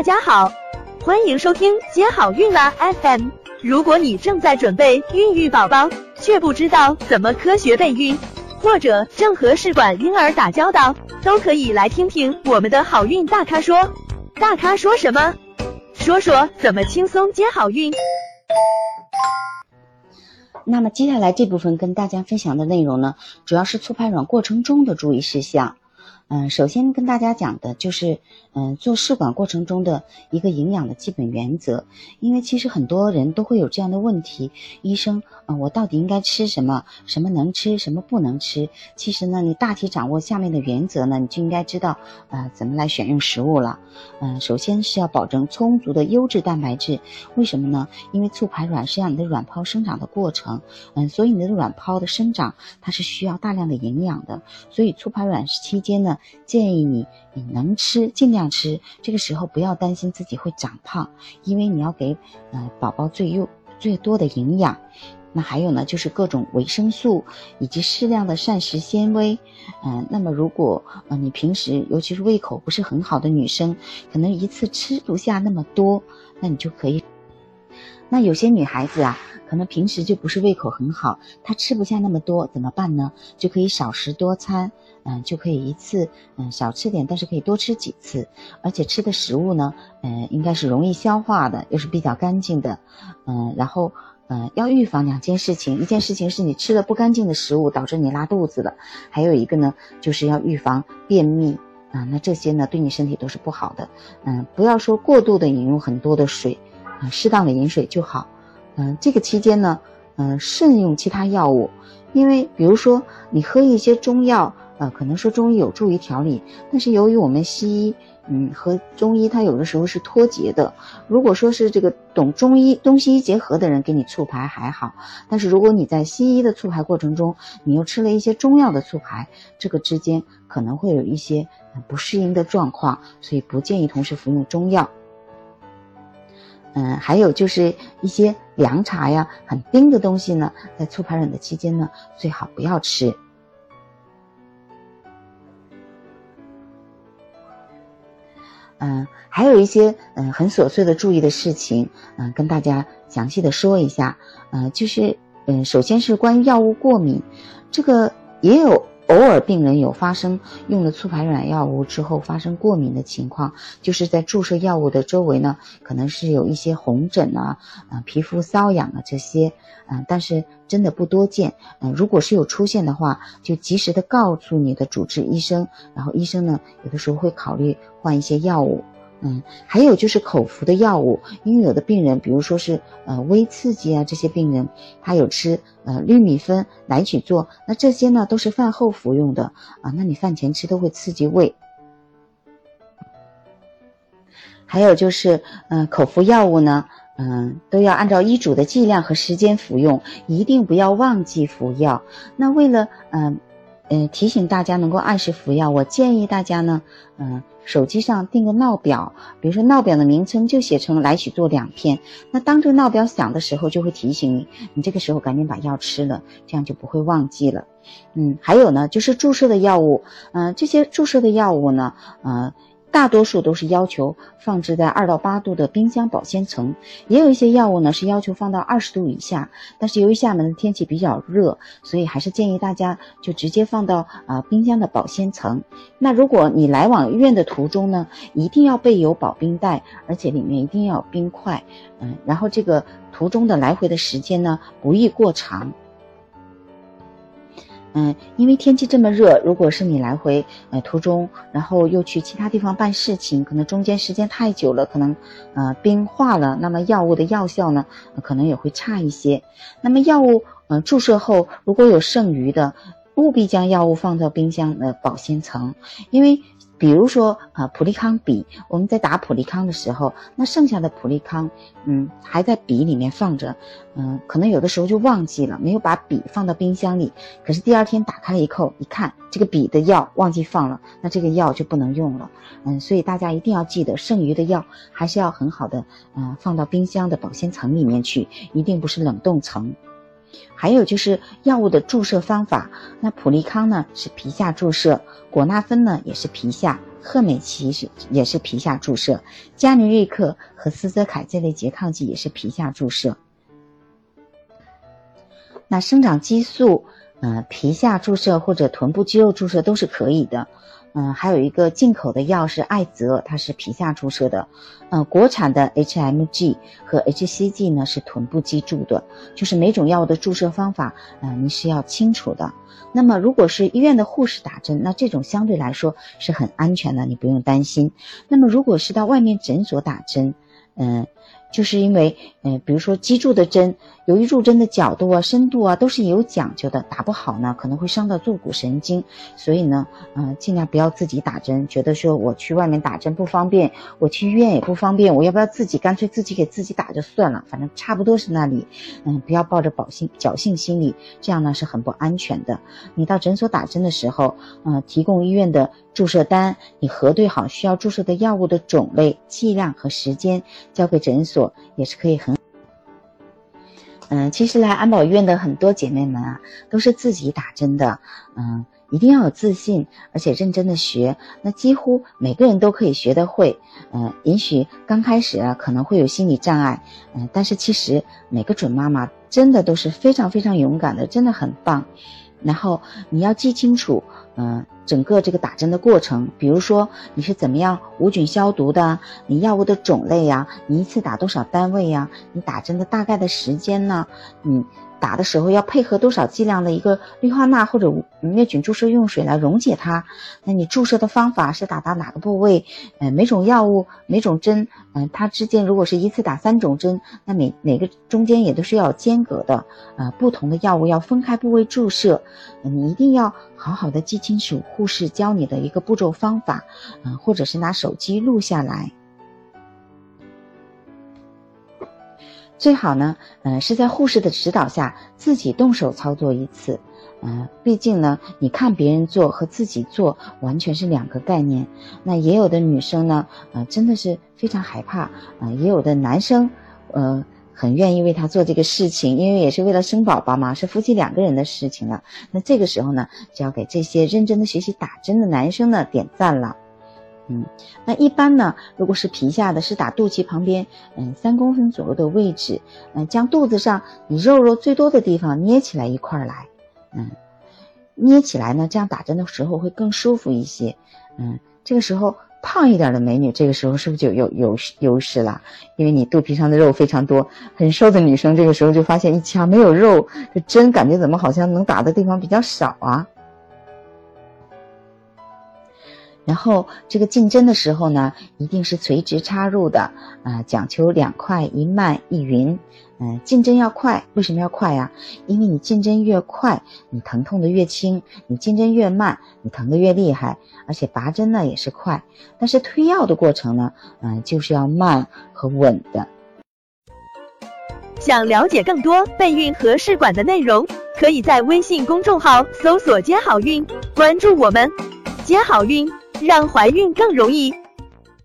大家好，欢迎收听接好运啦 FM。如果你正在准备孕育宝宝，却不知道怎么科学备孕，或者正和试管婴儿打交道，都可以来听听我们的好运大咖说。大咖说什么？说说怎么轻松接好运。那么接下来这部分跟大家分享的内容呢，主要是促排卵过程中的注意事项。嗯，首先跟大家讲的就是，嗯，做试管过程中的一个营养的基本原则。因为其实很多人都会有这样的问题，医生，嗯，我到底应该吃什么？什么能吃，什么不能吃？其实呢，你大体掌握下面的原则呢，你就应该知道，呃，怎么来选用食物了。嗯，首先是要保证充足的优质蛋白质。为什么呢？因为促排卵是让你的卵泡生长的过程，嗯，所以你的卵泡的生长它是需要大量的营养的。所以促排卵期间呢。建议你，你能吃尽量吃。这个时候不要担心自己会长胖，因为你要给呃宝宝最优最多的营养。那还有呢，就是各种维生素以及适量的膳食纤维。嗯，那么如果呃你平时尤其是胃口不是很好的女生，可能一次吃不下那么多，那你就可以。那有些女孩子啊。可能平时就不是胃口很好，他吃不下那么多，怎么办呢？就可以少食多餐，嗯，就可以一次嗯少吃点，但是可以多吃几次，而且吃的食物呢，嗯，应该是容易消化的，又是比较干净的，嗯，然后嗯要预防两件事情，一件事情是你吃了不干净的食物导致你拉肚子了，还有一个呢就是要预防便秘啊，那这些呢对你身体都是不好的，嗯，不要说过度的饮用很多的水，啊，适当的饮水就好。嗯，这个期间呢，嗯，慎用其他药物，因为比如说你喝一些中药，呃，可能说中医有助于调理，但是由于我们西医，嗯，和中医它有的时候是脱节的。如果说是这个懂中医、东西医结合的人给你促排还好，但是如果你在西医的促排过程中，你又吃了一些中药的促排，这个之间可能会有一些不适应的状况，所以不建议同时服用中药。嗯，还有就是一些凉茶呀，很冰的东西呢，在促排卵的期间呢，最好不要吃。嗯，还有一些嗯很琐碎的注意的事情，嗯，跟大家详细的说一下。嗯，就是嗯，首先是关于药物过敏，这个也有。偶尔病人有发生用了促排卵药物之后发生过敏的情况，就是在注射药物的周围呢，可能是有一些红疹啊，啊皮肤瘙痒啊这些，嗯，但是真的不多见，嗯，如果是有出现的话，就及时的告诉你的主治医生，然后医生呢有的时候会考虑换一些药物。嗯，还有就是口服的药物，因为有的病人，比如说是呃微刺激啊，这些病人他有吃呃氯米芬来曲唑，那这些呢都是饭后服用的啊，那你饭前吃都会刺激胃。还有就是嗯口服药物呢，嗯都要按照医嘱的剂量和时间服用，一定不要忘记服药。那为了嗯。嗯，提醒大家能够按时服药。我建议大家呢，嗯，手机上定个闹表，比如说闹表的名称就写成来曲唑两片。那当这个闹表响的时候，就会提醒你，你这个时候赶紧把药吃了，这样就不会忘记了。嗯，还有呢，就是注射的药物，嗯，这些注射的药物呢，呃。大多数都是要求放置在二到八度的冰箱保鲜层，也有一些药物呢是要求放到二十度以下。但是由于厦门的天气比较热，所以还是建议大家就直接放到啊冰箱的保鲜层。那如果你来往医院的途中呢，一定要备有保冰袋，而且里面一定要有冰块。嗯，然后这个途中的来回的时间呢，不宜过长。嗯，因为天气这么热，如果是你来回呃途中，然后又去其他地方办事情，可能中间时间太久了，可能呃冰化了，那么药物的药效呢可能也会差一些。那么药物呃注射后如果有剩余的，务必将药物放到冰箱的保鲜层，因为。比如说啊，普利康笔，我们在打普利康的时候，那剩下的普利康，嗯，还在笔里面放着，嗯，可能有的时候就忘记了，没有把笔放到冰箱里。可是第二天打开了以后，一看这个笔的药忘记放了，那这个药就不能用了。嗯，所以大家一定要记得，剩余的药还是要很好的，嗯，放到冰箱的保鲜层里面去，一定不是冷冻层。还有就是药物的注射方法，那普利康呢是皮下注射，果那芬呢也是皮下，赫美奇是也是皮下注射，加尼瑞克和斯泽凯这类拮抗剂也是皮下注射。那生长激素，呃，皮下注射或者臀部肌肉注射都是可以的。嗯，还有一个进口的药是艾泽，它是皮下注射的。嗯，国产的 HMG 和 HCG 呢是臀部肌注的，就是每种药物的注射方法，嗯，你是要清楚的。那么如果是医院的护士打针，那这种相对来说是很安全的，你不用担心。那么如果是到外面诊所打针，嗯。就是因为，嗯，比如说脊柱的针，由于入针的角度啊、深度啊都是有讲究的，打不好呢可能会伤到坐骨神经，所以呢，嗯，尽量不要自己打针。觉得说我去外面打针不方便，我去医院也不方便，我要不要自己干脆自己给自己打就算了，反正差不多是那里，嗯，不要抱着侥幸侥幸心理，这样呢是很不安全的。你到诊所打针的时候，嗯，提供医院的注射单，你核对好需要注射的药物的种类、剂量和时间，交给诊所。也是可以很，嗯，其实来安保医院的很多姐妹们啊，都是自己打针的，嗯，一定要有自信，而且认真的学，那几乎每个人都可以学得会，嗯，也许刚开始啊可能会有心理障碍，嗯，但是其实每个准妈妈真的都是非常非常勇敢的，真的很棒。然后你要记清楚，嗯，整个这个打针的过程，比如说你是怎么样无菌消毒的，你药物的种类呀，你一次打多少单位呀，你打针的大概的时间呢，你。打的时候要配合多少剂量的一个氯化钠或者灭菌注射用水来溶解它？那你注射的方法是打到哪个部位？呃，每种药物、每种针，嗯，它之间如果是一次打三种针，那每每个中间也都是要有间隔的。呃，不同的药物要分开部位注射，你一定要好好的记清楚护士教你的一个步骤方法，嗯，或者是拿手机录下来。最好呢，嗯，是在护士的指导下自己动手操作一次，嗯，毕竟呢，你看别人做和自己做完全是两个概念。那也有的女生呢，呃，真的是非常害怕，啊，也有的男生，呃，很愿意为他做这个事情，因为也是为了生宝宝嘛，是夫妻两个人的事情了。那这个时候呢，就要给这些认真的学习打针的男生呢点赞了。嗯，那一般呢，如果是皮下的，是打肚脐旁边，嗯，三公分左右的位置，嗯，将肚子上你肉肉最多的地方捏起来一块儿来，嗯，捏起来呢，这样打针的时候会更舒服一些，嗯，这个时候胖一点的美女，这个时候是不是就有有优势了？因为你肚皮上的肉非常多，很瘦的女生这个时候就发现一掐没有肉，这针感觉怎么好像能打的地方比较少啊？然后这个进针的时候呢，一定是垂直插入的，啊，讲求两快一慢一匀，嗯，进针要快，为什么要快呀？因为你进针越快，你疼痛的越轻；你进针越慢，你疼的越厉害。而且拔针呢也是快，但是推药的过程呢，嗯，就是要慢和稳的。想了解更多备孕和试管的内容，可以在微信公众号搜索“接好运”，关注我们，接好运。让怀孕更容易。